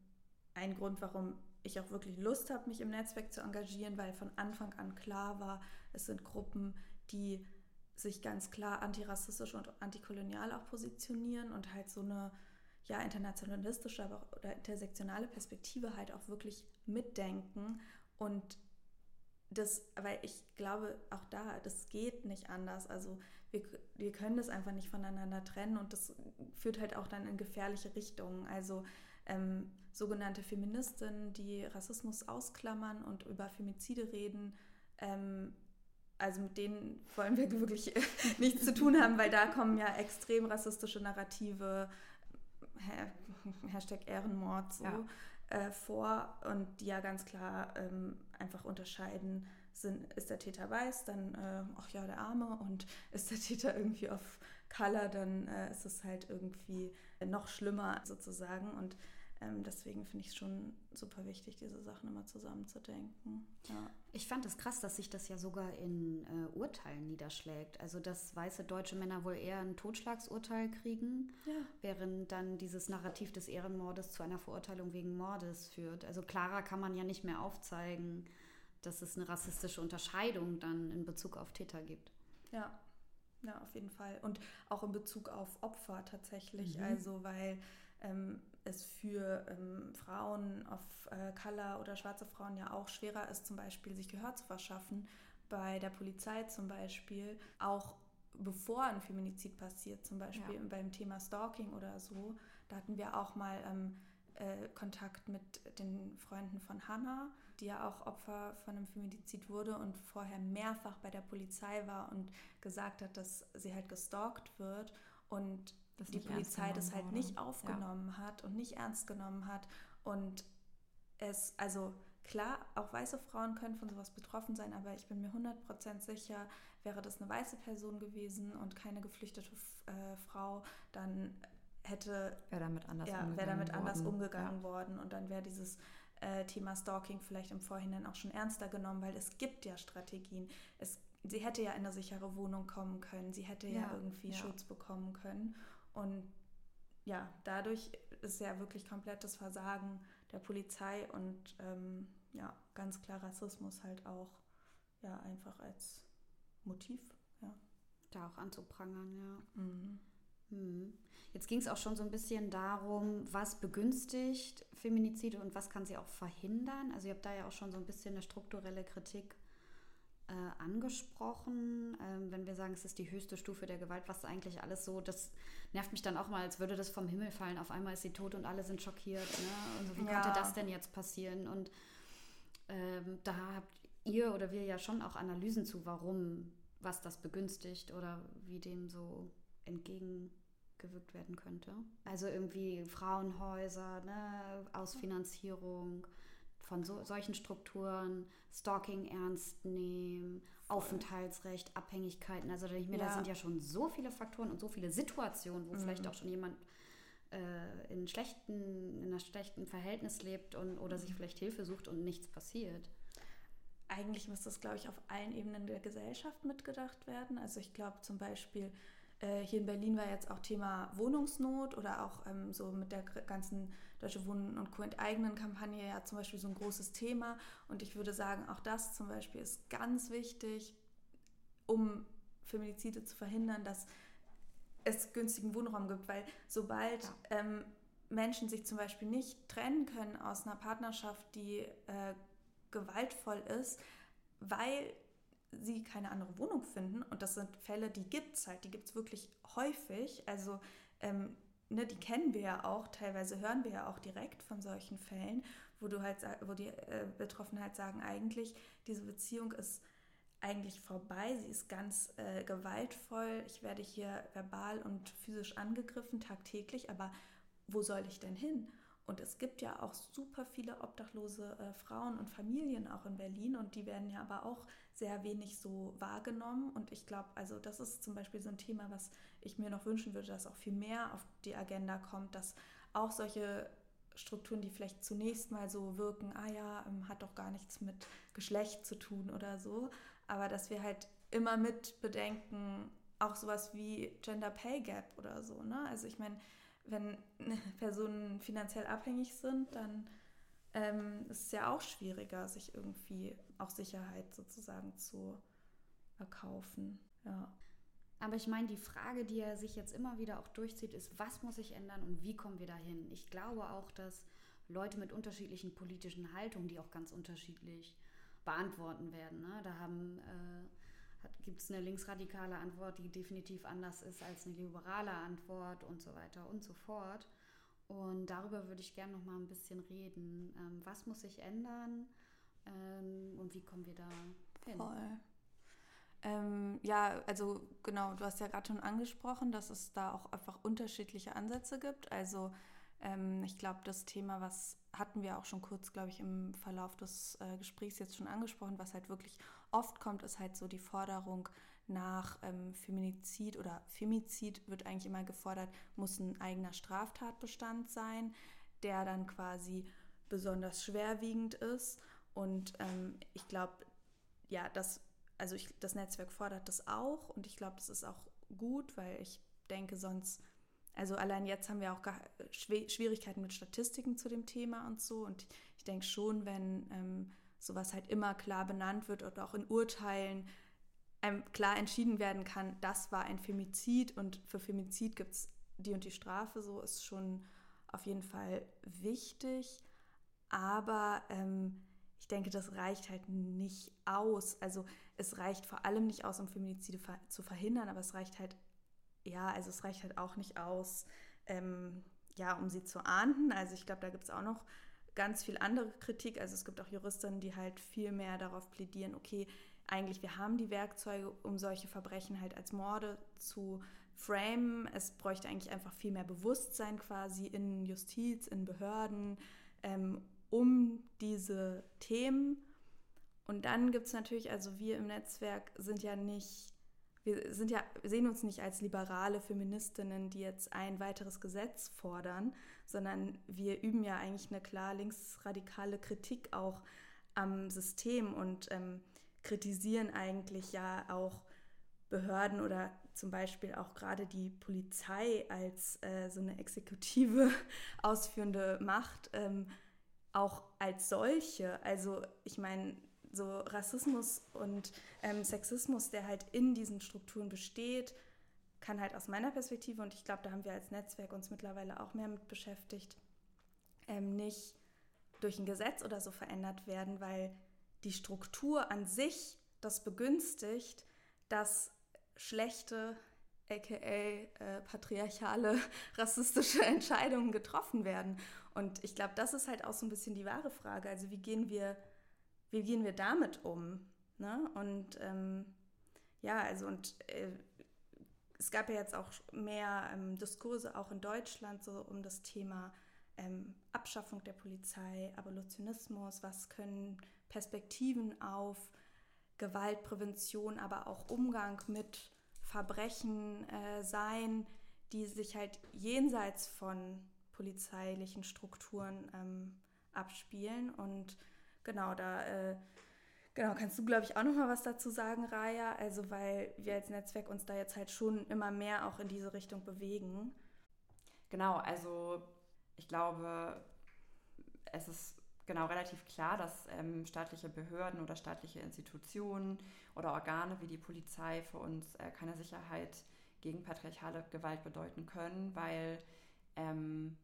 ein Grund, warum ich auch wirklich Lust habe, mich im Netzwerk zu engagieren, weil von Anfang an klar war, es sind Gruppen, die sich ganz klar antirassistisch und antikolonial auch positionieren und halt so eine ja internationalistische, aber auch oder intersektionale Perspektive halt auch wirklich mitdenken und das, weil ich glaube, auch da, das geht nicht anders. Also wir, wir können das einfach nicht voneinander trennen und das führt halt auch dann in gefährliche Richtungen. Also ähm, sogenannte Feministinnen, die Rassismus ausklammern und über Femizide reden, ähm, also mit denen wollen wir wirklich nichts zu tun haben, weil da kommen ja extrem rassistische Narrative, Hashtag Ehrenmord so, ja. äh, vor und die ja ganz klar ähm, einfach unterscheiden, sind, ist der Täter weiß, dann, äh, ach ja, der Arme und ist der Täter irgendwie auf Color, dann äh, ist es halt irgendwie noch schlimmer sozusagen. Und ähm, deswegen finde ich es schon super wichtig, diese Sachen immer zusammenzudenken. Ja. Ich fand es krass, dass sich das ja sogar in äh, Urteilen niederschlägt. Also, dass weiße deutsche Männer wohl eher ein Totschlagsurteil kriegen, ja. während dann dieses Narrativ des Ehrenmordes zu einer Verurteilung wegen Mordes führt. Also, klarer kann man ja nicht mehr aufzeigen, dass es eine rassistische Unterscheidung dann in Bezug auf Täter gibt. Ja, ja, auf jeden Fall. Und auch in Bezug auf Opfer tatsächlich. Mhm. Also, weil ähm, es für ähm, Frauen of äh, Color oder schwarze Frauen ja auch schwerer ist, zum Beispiel sich Gehör zu verschaffen. Bei der Polizei zum Beispiel, auch bevor ein Feminizid passiert, zum Beispiel ja. beim Thema Stalking oder so. Da hatten wir auch mal ähm, äh, Kontakt mit den Freunden von Hannah, die ja auch Opfer von einem Feminizid wurde und vorher mehrfach bei der Polizei war und gesagt hat, dass sie halt gestalkt wird. Und das die Polizei das halt wurde. nicht aufgenommen ja. hat und nicht ernst genommen hat. Und es, also klar, auch weiße Frauen können von sowas betroffen sein, aber ich bin mir 100% sicher, wäre das eine weiße Person gewesen und keine geflüchtete äh, Frau, dann hätte wäre damit anders ja, umgegangen, damit anders worden. umgegangen ja. worden und dann wäre dieses äh, Thema Stalking vielleicht im Vorhinein auch schon ernster genommen, weil es gibt ja Strategien. Es, sie hätte ja in eine sichere Wohnung kommen können, sie hätte ja, ja irgendwie Schutz bekommen können und ja, dadurch ist ja wirklich komplettes Versagen der Polizei und ähm, ja, ganz klar Rassismus halt auch ja einfach als Motiv, ja. Da auch anzuprangern, ja. Mhm. Hm. Jetzt ging es auch schon so ein bisschen darum, was begünstigt Feminizide und was kann sie auch verhindern. Also ihr habt da ja auch schon so ein bisschen eine strukturelle Kritik äh, angesprochen. Ähm, wenn wir sagen, es ist die höchste Stufe der Gewalt, was eigentlich alles so, das nervt mich dann auch mal, als würde das vom Himmel fallen. Auf einmal ist sie tot und alle sind schockiert. Ne? Und so, wie ja. konnte das denn jetzt passieren? Und ähm, da habt ihr oder wir ja schon auch Analysen zu, warum, was das begünstigt oder wie dem so entgegengewirkt werden könnte. Also irgendwie Frauenhäuser, ne, Ausfinanzierung von so, solchen Strukturen, Stalking ernst nehmen, Voll. Aufenthaltsrecht, Abhängigkeiten. Also ich mir, ja. da sind ja schon so viele Faktoren und so viele Situationen, wo mhm. vielleicht auch schon jemand äh, in, schlechten, in einem schlechten Verhältnis lebt und, oder sich mhm. vielleicht Hilfe sucht und nichts passiert. Eigentlich muss das, glaube ich, auf allen Ebenen der Gesellschaft mitgedacht werden. Also ich glaube zum Beispiel, äh, hier in Berlin war jetzt auch Thema Wohnungsnot oder auch ähm, so mit der ganzen Deutsche Wohnen und Co. enteignen Kampagne ja zum Beispiel so ein großes Thema. Und ich würde sagen, auch das zum Beispiel ist ganz wichtig, um Feminizide zu verhindern, dass es günstigen Wohnraum gibt, weil sobald ja. ähm, Menschen sich zum Beispiel nicht trennen können aus einer Partnerschaft, die äh, gewaltvoll ist, weil sie keine andere Wohnung finden. Und das sind Fälle, die gibt es halt, die gibt es wirklich häufig. Also ähm, ne, die kennen wir ja auch, teilweise hören wir ja auch direkt von solchen Fällen, wo du halt, wo die äh, Betroffenen halt sagen, eigentlich, diese Beziehung ist eigentlich vorbei, sie ist ganz äh, gewaltvoll, ich werde hier verbal und physisch angegriffen tagtäglich, aber wo soll ich denn hin? Und es gibt ja auch super viele obdachlose äh, Frauen und Familien auch in Berlin und die werden ja aber auch sehr wenig so wahrgenommen. Und ich glaube, also das ist zum Beispiel so ein Thema, was ich mir noch wünschen würde, dass auch viel mehr auf die Agenda kommt, dass auch solche Strukturen, die vielleicht zunächst mal so wirken, ah ja, ähm, hat doch gar nichts mit Geschlecht zu tun oder so, aber dass wir halt immer mit bedenken, auch sowas wie Gender Pay Gap oder so. Ne? Also ich meine, wenn Personen finanziell abhängig sind, dann ähm, ist es ja auch schwieriger, sich irgendwie auch Sicherheit sozusagen zu erkaufen. Ja. Aber ich meine, die Frage, die er sich jetzt immer wieder auch durchzieht, ist, was muss sich ändern und wie kommen wir dahin? Ich glaube auch, dass Leute mit unterschiedlichen politischen Haltungen, die auch ganz unterschiedlich beantworten werden. Ne? Da haben äh, gibt es eine linksradikale Antwort, die definitiv anders ist als eine liberale Antwort und so weiter und so fort. Und darüber würde ich gerne noch mal ein bisschen reden. Ähm, was muss sich ändern ähm, und wie kommen wir da hin? Voll. Ähm, ja, also genau, du hast ja gerade schon angesprochen, dass es da auch einfach unterschiedliche Ansätze gibt. Also ähm, ich glaube, das Thema, was hatten wir auch schon kurz, glaube ich, im Verlauf des äh, Gesprächs jetzt schon angesprochen, was halt wirklich oft kommt, ist halt so die Forderung nach ähm, Feminizid oder Femizid wird eigentlich immer gefordert, muss ein eigener Straftatbestand sein, der dann quasi besonders schwerwiegend ist. Und ähm, ich glaube, ja, das, also ich, das Netzwerk fordert das auch und ich glaube, das ist auch gut, weil ich denke, sonst, also allein jetzt haben wir auch Schwierigkeiten mit Statistiken zu dem Thema und so. Und ich denke schon, wenn ähm, sowas halt immer klar benannt wird oder auch in Urteilen klar entschieden werden kann, das war ein Femizid und für Femizid gibt es die und die Strafe, so ist schon auf jeden Fall wichtig. Aber ähm, ich denke, das reicht halt nicht aus. Also es reicht vor allem nicht aus, um Feminizide zu verhindern, aber es reicht halt, ja, also es reicht halt auch nicht aus, ähm, ja, um sie zu ahnden. Also ich glaube, da gibt es auch noch ganz viel andere Kritik. Also es gibt auch Juristinnen, die halt viel mehr darauf plädieren, okay, eigentlich, wir haben die Werkzeuge, um solche Verbrechen halt als Morde zu framen. Es bräuchte eigentlich einfach viel mehr Bewusstsein quasi in Justiz, in Behörden ähm, um diese Themen. Und dann gibt es natürlich, also wir im Netzwerk sind ja nicht, wir sind ja, sehen uns nicht als liberale Feministinnen, die jetzt ein weiteres Gesetz fordern, sondern wir üben ja eigentlich eine klar linksradikale Kritik auch am System und ähm, kritisieren eigentlich ja auch Behörden oder zum Beispiel auch gerade die Polizei als äh, so eine exekutive ausführende Macht ähm, auch als solche, also ich meine, so Rassismus und ähm, Sexismus, der halt in diesen Strukturen besteht, kann halt aus meiner Perspektive, und ich glaube, da haben wir als Netzwerk uns mittlerweile auch mehr mit beschäftigt, ähm, nicht durch ein Gesetz oder so verändert werden, weil die Struktur an sich das begünstigt, dass schlechte, aka äh, patriarchale, rassistische Entscheidungen getroffen werden. Und ich glaube, das ist halt auch so ein bisschen die wahre Frage. Also wie gehen wir, wie gehen wir damit um? Ne? Und ähm, ja, also und äh, es gab ja jetzt auch mehr ähm, Diskurse auch in Deutschland so um das Thema ähm, Abschaffung der Polizei, Abolitionismus, was können Perspektiven auf Gewaltprävention, aber auch Umgang mit Verbrechen äh, sein, die sich halt jenseits von polizeilichen Strukturen ähm, abspielen. Und genau, da äh, genau, kannst du, glaube ich, auch noch mal was dazu sagen, Raya. Also weil wir als Netzwerk uns da jetzt halt schon immer mehr auch in diese Richtung bewegen. Genau, also ich glaube, es ist genau relativ klar, dass ähm, staatliche Behörden oder staatliche Institutionen oder Organe wie die Polizei für uns äh, keine Sicherheit gegen patriarchale Gewalt bedeuten können, weil ähm,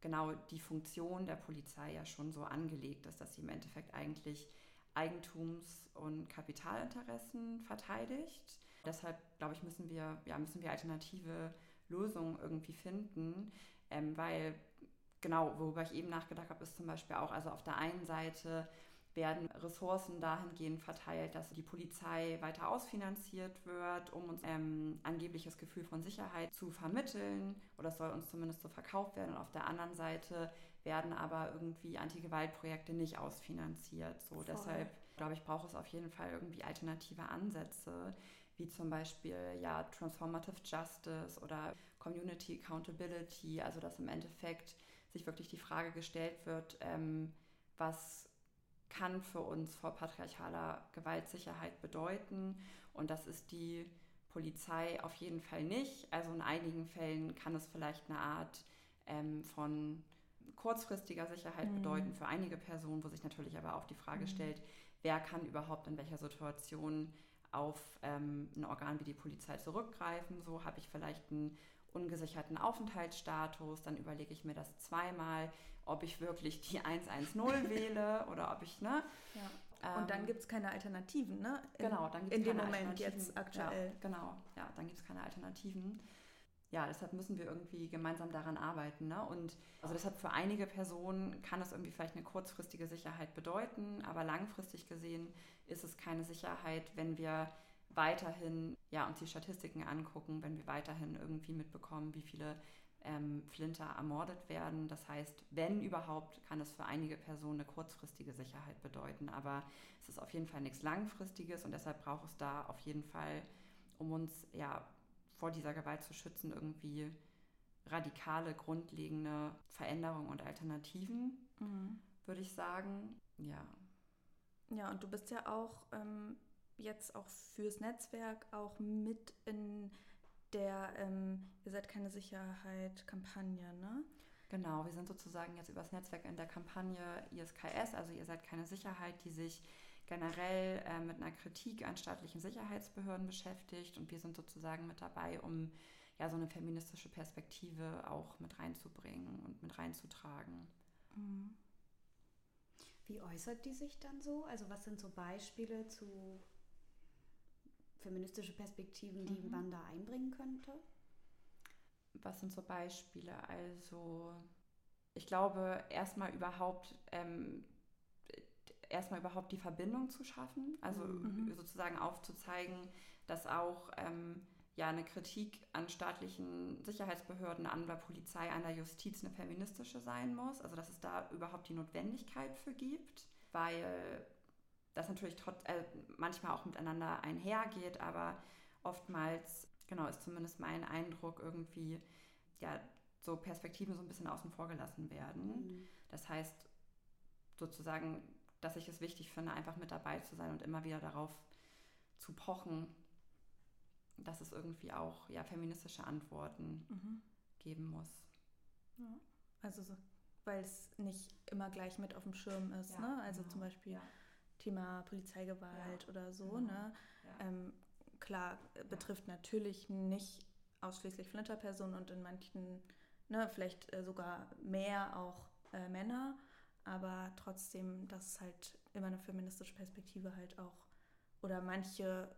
genau die Funktion der Polizei ja schon so angelegt ist, dass sie im Endeffekt eigentlich Eigentums- und Kapitalinteressen verteidigt. Deshalb, glaube ich, müssen wir, ja, müssen wir alternative Lösungen irgendwie finden, ähm, weil genau, worüber ich eben nachgedacht habe, ist zum Beispiel auch, also auf der einen Seite werden Ressourcen dahingehend verteilt, dass die Polizei weiter ausfinanziert wird, um uns ähm, angebliches Gefühl von Sicherheit zu vermitteln oder es soll uns zumindest so verkauft werden. Und auf der anderen Seite werden aber irgendwie Antigewaltprojekte nicht ausfinanziert. So, deshalb glaube ich, braucht es auf jeden Fall irgendwie alternative Ansätze, wie zum Beispiel ja Transformative Justice oder Community Accountability, also dass im Endeffekt sich wirklich die Frage gestellt wird, ähm, was kann für uns vor patriarchaler Gewaltsicherheit bedeuten. Und das ist die Polizei auf jeden Fall nicht. Also in einigen Fällen kann es vielleicht eine Art ähm, von kurzfristiger Sicherheit mhm. bedeuten für einige Personen, wo sich natürlich aber auch die Frage mhm. stellt, wer kann überhaupt in welcher Situation auf ähm, ein Organ wie die Polizei zurückgreifen. So habe ich vielleicht einen ungesicherten Aufenthaltsstatus, dann überlege ich mir das zweimal, ob ich wirklich die 110 wähle oder ob ich, ne? Ja. Und dann ähm, gibt es keine Alternativen, ne? In, genau, dann gibt es keine In dem Moment jetzt aktuell. Ja, genau, ja, dann gibt es keine Alternativen. Ja, deshalb müssen wir irgendwie gemeinsam daran arbeiten. Ne? Und also deshalb für einige Personen kann es irgendwie vielleicht eine kurzfristige Sicherheit bedeuten, aber langfristig gesehen ist es keine Sicherheit, wenn wir weiterhin ja, uns die Statistiken angucken, wenn wir weiterhin irgendwie mitbekommen, wie viele ähm, Flinter ermordet werden. Das heißt, wenn überhaupt, kann es für einige Personen eine kurzfristige Sicherheit bedeuten. Aber es ist auf jeden Fall nichts Langfristiges und deshalb braucht es da auf jeden Fall, um uns ja vor dieser Gewalt zu schützen, irgendwie radikale, grundlegende Veränderungen und Alternativen, mhm. würde ich sagen. Ja. Ja, und du bist ja auch ähm, jetzt auch fürs Netzwerk auch mit in der ähm, Ihr seid keine Sicherheit Kampagne, ne? Genau, wir sind sozusagen jetzt übers Netzwerk in der Kampagne ISKS, also Ihr seid keine Sicherheit, die sich generell äh, mit einer Kritik an staatlichen Sicherheitsbehörden beschäftigt und wir sind sozusagen mit dabei, um ja so eine feministische Perspektive auch mit reinzubringen und mit reinzutragen. Mhm. Wie äußert die sich dann so? Also was sind so Beispiele zu feministische Perspektiven, die mhm. man da einbringen könnte? Was sind so Beispiele? Also ich glaube, erstmal überhaupt ähm, erstmal überhaupt die Verbindung zu schaffen, also mhm. sozusagen aufzuzeigen, dass auch ähm, ja eine Kritik an staatlichen Sicherheitsbehörden, an der Polizei, an der Justiz eine feministische sein muss, also dass es da überhaupt die Notwendigkeit für gibt, weil das natürlich trotz, äh, manchmal auch miteinander einhergeht, aber oftmals, genau, ist zumindest mein Eindruck irgendwie, ja, so Perspektiven so ein bisschen außen vor gelassen werden. Mhm. Das heißt, sozusagen, dass ich es wichtig finde, einfach mit dabei zu sein und immer wieder darauf zu pochen, dass es irgendwie auch ja, feministische Antworten mhm. geben muss. Ja. Also so weil es nicht immer gleich mit auf dem Schirm ist. Ja, ne? Also genau. zum Beispiel Ja. Thema Polizeigewalt Ja, oder so. genau. Ne? Ja. Ähm, klar, äh, betrifft natürlich nicht ausschließlich Flinterpersonen und in manchen, ne, vielleicht äh, sogar mehr auch äh, Männer, aber trotzdem, dass es halt immer eine feministische Perspektive halt auch oder manche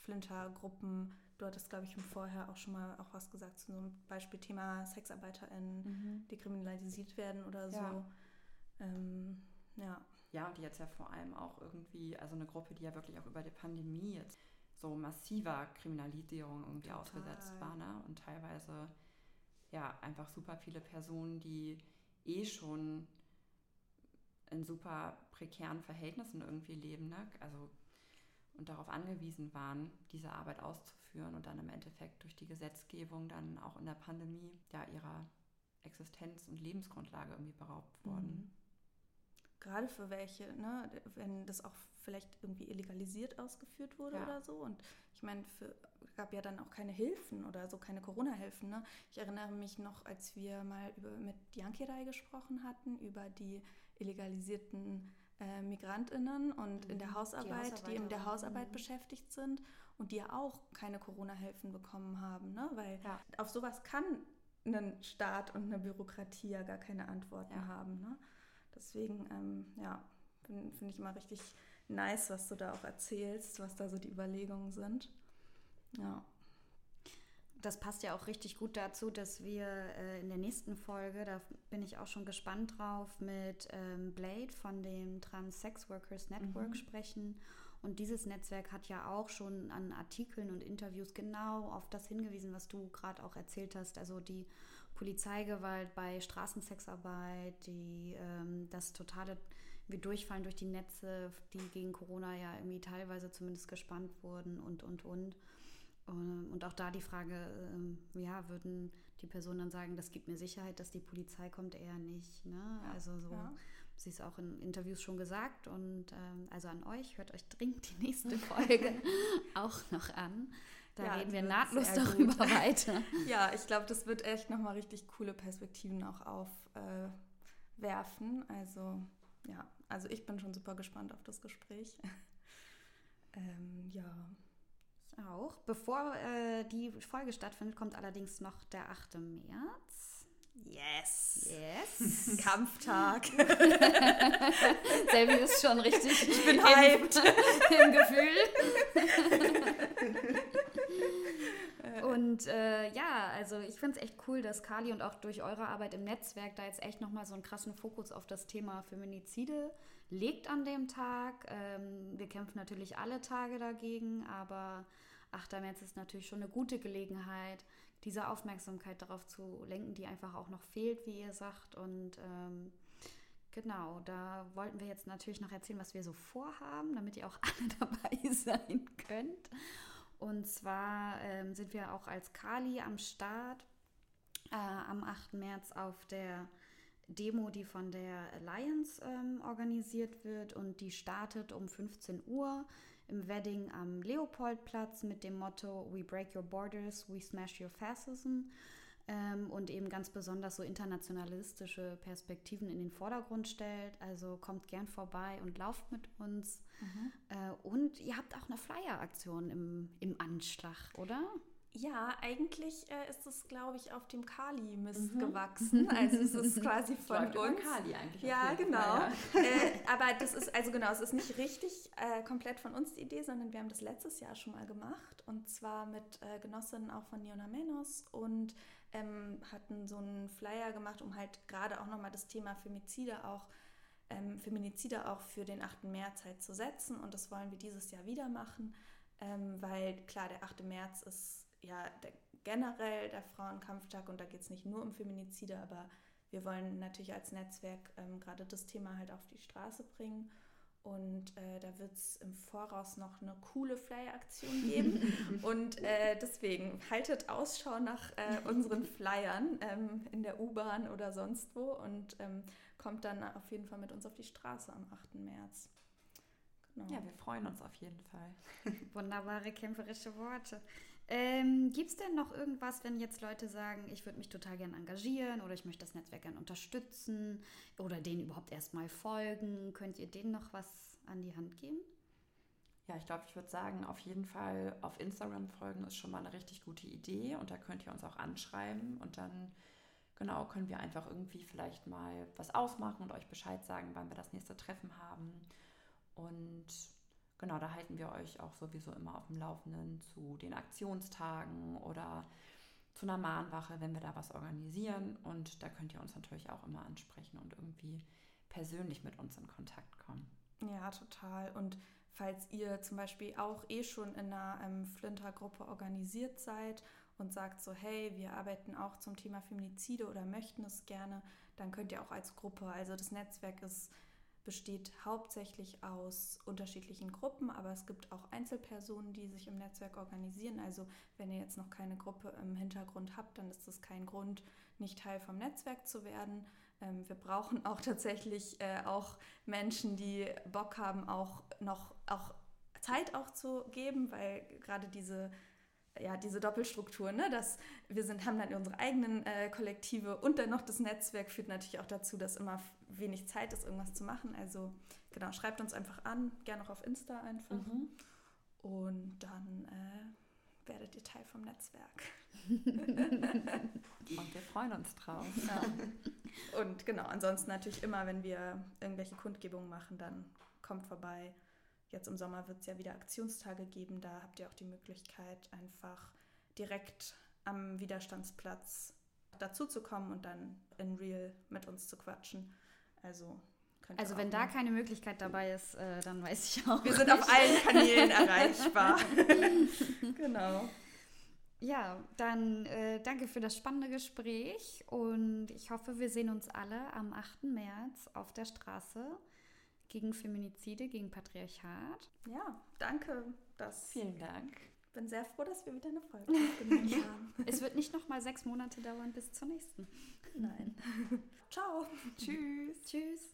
Flintergruppen, du hattest, glaube ich, Vorher auch schon mal auch was gesagt zu so einem Beispiel Thema SexarbeiterInnen, Mhm. die kriminalisiert werden oder so. Ja. Ähm, ja. Ja, und die jetzt ja vor allem auch irgendwie, also eine Gruppe, die ja wirklich auch über die Pandemie jetzt so massiver Kriminalisierung irgendwie Total. ausgesetzt war, ne? Und teilweise ja einfach super viele Personen, die eh schon in super prekären Verhältnissen irgendwie leben, ne? Also und darauf angewiesen waren, diese Arbeit auszuführen und dann im Endeffekt durch die Gesetzgebung dann auch in der Pandemie ja ihrer Existenz und Lebensgrundlage irgendwie beraubt wurden. Mhm. Gerade für welche, ne, wenn das auch vielleicht irgendwie illegalisiert ausgeführt wurde Ja. oder so. Und ich meine, es gab ja dann auch keine Hilfen oder so, keine Corona-Hilfen. Ne? Ich erinnere mich noch, als wir mal über, mit Jankirai gesprochen hatten, über die illegalisierten äh, MigrantInnen und in der Mhm. Hausarbeit, die, in der. Hausarbeit Mhm. beschäftigt sind und die ja auch keine Corona-Hilfen bekommen haben, ne? weil Ja. auf sowas kann ein Staat und eine Bürokratie ja gar keine Antworten Ja. haben. Ne? Deswegen, ähm, ja, finde find ich immer richtig nice, was du da auch erzählst, was da so die Überlegungen sind. Ja. Das passt ja auch richtig gut dazu, dass wir äh, in der nächsten Folge, da bin ich auch schon gespannt drauf, mit ähm, Blade von dem Trans Sex Workers Network Mhm. sprechen. Und dieses Netzwerk hat ja auch schon an Artikeln und Interviews genau auf das hingewiesen, was du gerade auch erzählt hast. Also die Polizeigewalt bei Straßensexarbeit, die, ähm, das totale wie Durchfallen durch die Netze, die gegen Corona ja irgendwie teilweise zumindest gespannt wurden und, und, und. Ähm, Und auch da die Frage, ähm, ja, würden die Personen dann sagen, das gibt mir Sicherheit, dass die Polizei kommt, eher nicht. Ne? Ja, also so, ja. sie ist auch in Interviews schon gesagt. Und ähm, also an euch, hört euch dringend die nächste Folge auch noch an. Da Ja, reden wir nahtlos darüber gut. weiter. Ja, ich glaube, das wird echt nochmal richtig coole Perspektiven auch aufwerfen. Äh, also, ja, also ich bin schon super gespannt auf das Gespräch. ähm, ja. Ich auch. Bevor äh, die Folge stattfindet, kommt allerdings noch der 8. März. Yes! Yes. Kampftag. Selvi ist schon richtig. Ich bin im- hyped. Im Gefühl. Und äh, ja, also ich finde es echt cool, dass Kali und auch durch eure Arbeit im Netzwerk da jetzt echt nochmal so einen krassen Fokus auf das Thema Feminizide legt an dem Tag. Ähm, wir kämpfen natürlich alle Tage dagegen, aber 8. März ist natürlich schon eine gute Gelegenheit, diese Aufmerksamkeit darauf zu lenken, die einfach auch noch fehlt, wie ihr sagt. Und ähm, genau, da wollten wir jetzt natürlich noch erzählen, was wir so vorhaben, damit ihr auch alle dabei sein könnt. Und zwar ähm, sind wir auch als Kali am Start äh, am 8. März auf der Demo, die von der Alliance ähm, organisiert wird und die startet um 15 Uhr im Wedding am Leopoldplatz mit dem Motto We break your borders, we smash your fascism ähm, und eben ganz besonders so internationalistische Perspektiven in den Vordergrund stellt. Also kommt gern vorbei und lauft mit uns. Äh, und ihr habt auch eine Flyer-Aktion im, im Anschlag, oder? Ja, eigentlich äh, ist es, glaube ich, auf dem Kali-Mist Mhm. gewachsen. Also es ist quasi von uns. Kali eigentlich. Ja, genau. Äh, aber das ist, also genau, es ist nicht richtig äh, komplett von uns die Idee, sondern wir haben das letztes Jahr schon mal gemacht. Und zwar mit äh, Genossinnen auch von Neona Menos und ähm, hatten so einen Flyer gemacht, um halt gerade auch nochmal das Thema Femizide auch, ähm, Feminizide auch für den 8. März halt zu setzen. Und das wollen wir dieses Jahr wieder machen, ähm, weil klar, der 8. März ist ja der, generell der Frauenkampftag und da geht es nicht nur um Feminizide, aber wir wollen natürlich als Netzwerk ähm, gerade das Thema halt auf die Straße bringen. Und äh, da wird es im Voraus noch eine coole Flyer-Aktion geben. und äh, deswegen haltet Ausschau nach äh, unseren Flyern ähm, in der U-Bahn oder sonst wo und ähm, kommt dann auf jeden Fall mit uns auf die Straße am 8. März. Genau. Ja, wir freuen uns auf jeden Fall. Wunderbare kämpferische Worte. Ähm, Gibt es denn noch irgendwas, wenn jetzt Leute sagen, ich würde mich total gern engagieren oder ich möchte das Netzwerk gern unterstützen oder denen überhaupt erstmal folgen? Könnt ihr denen noch was an die Hand geben? Ja, ich glaube, ich würde sagen, auf jeden Fall auf Instagram folgen ist schon mal eine richtig gute Idee und da könnt ihr uns auch anschreiben und dann genau können wir einfach irgendwie vielleicht mal was ausmachen und euch Bescheid sagen, wann wir das nächste Treffen haben. Und genau, da halten wir euch auch sowieso immer auf dem Laufenden zu den Aktionstagen oder zu einer Mahnwache, wenn wir da was organisieren. Und da könnt ihr uns natürlich auch immer ansprechen und irgendwie persönlich mit uns in Kontakt kommen. Ja, total. Und falls ihr zum Beispiel auch eh schon in einer ähm, Flinter-Gruppe organisiert seid und sagt so, hey, wir arbeiten auch zum Thema Feminizide oder möchten es gerne, dann könnt ihr auch als Gruppe, also das Netzwerk ist, besteht hauptsächlich aus unterschiedlichen Gruppen, aber es gibt auch Einzelpersonen, die sich im Netzwerk organisieren. Also wenn ihr jetzt noch keine Gruppe im Hintergrund habt, dann ist das kein Grund, nicht Teil vom Netzwerk zu werden. Ähm, wir brauchen auch tatsächlich äh, auch Menschen, die Bock haben, auch noch auch Zeit auch zu geben, weil gerade diese ja, diese Doppelstruktur, ne? dass wir sind, haben dann unsere eigenen äh, Kollektive und dann noch das Netzwerk führt natürlich auch dazu, dass immer wenig Zeit ist, irgendwas zu machen. Also genau, schreibt uns einfach an, gerne auch auf Insta einfach. Mhm. Und dann äh, werdet ihr Teil vom Netzwerk. und wir freuen uns drauf. Ja. Und genau, ansonsten natürlich immer, wenn wir irgendwelche Kundgebungen machen, dann kommt vorbei. Jetzt im Sommer wird es ja wieder Aktionstage geben. Da habt ihr auch die Möglichkeit, einfach direkt am Widerstandsplatz dazu zu kommen und dann in Real mit uns zu quatschen. Also also wenn da keine Möglichkeit dabei ist, äh, dann weiß ich auch. Wir sind nicht. auf allen Kanälen erreichbar. genau. Ja, dann äh, danke für das spannende Gespräch und ich hoffe, wir sehen uns alle am 8. März auf der Straße gegen Feminizide, gegen Patriarchat. Ja, danke. Das Vielen Dank. Ich bin sehr froh, dass wir wieder eine Folge aufgenommen haben. Es wird nicht noch mal sechs Monate dauern bis zur nächsten. Nein. Ciao. Tschüss. Tschüss.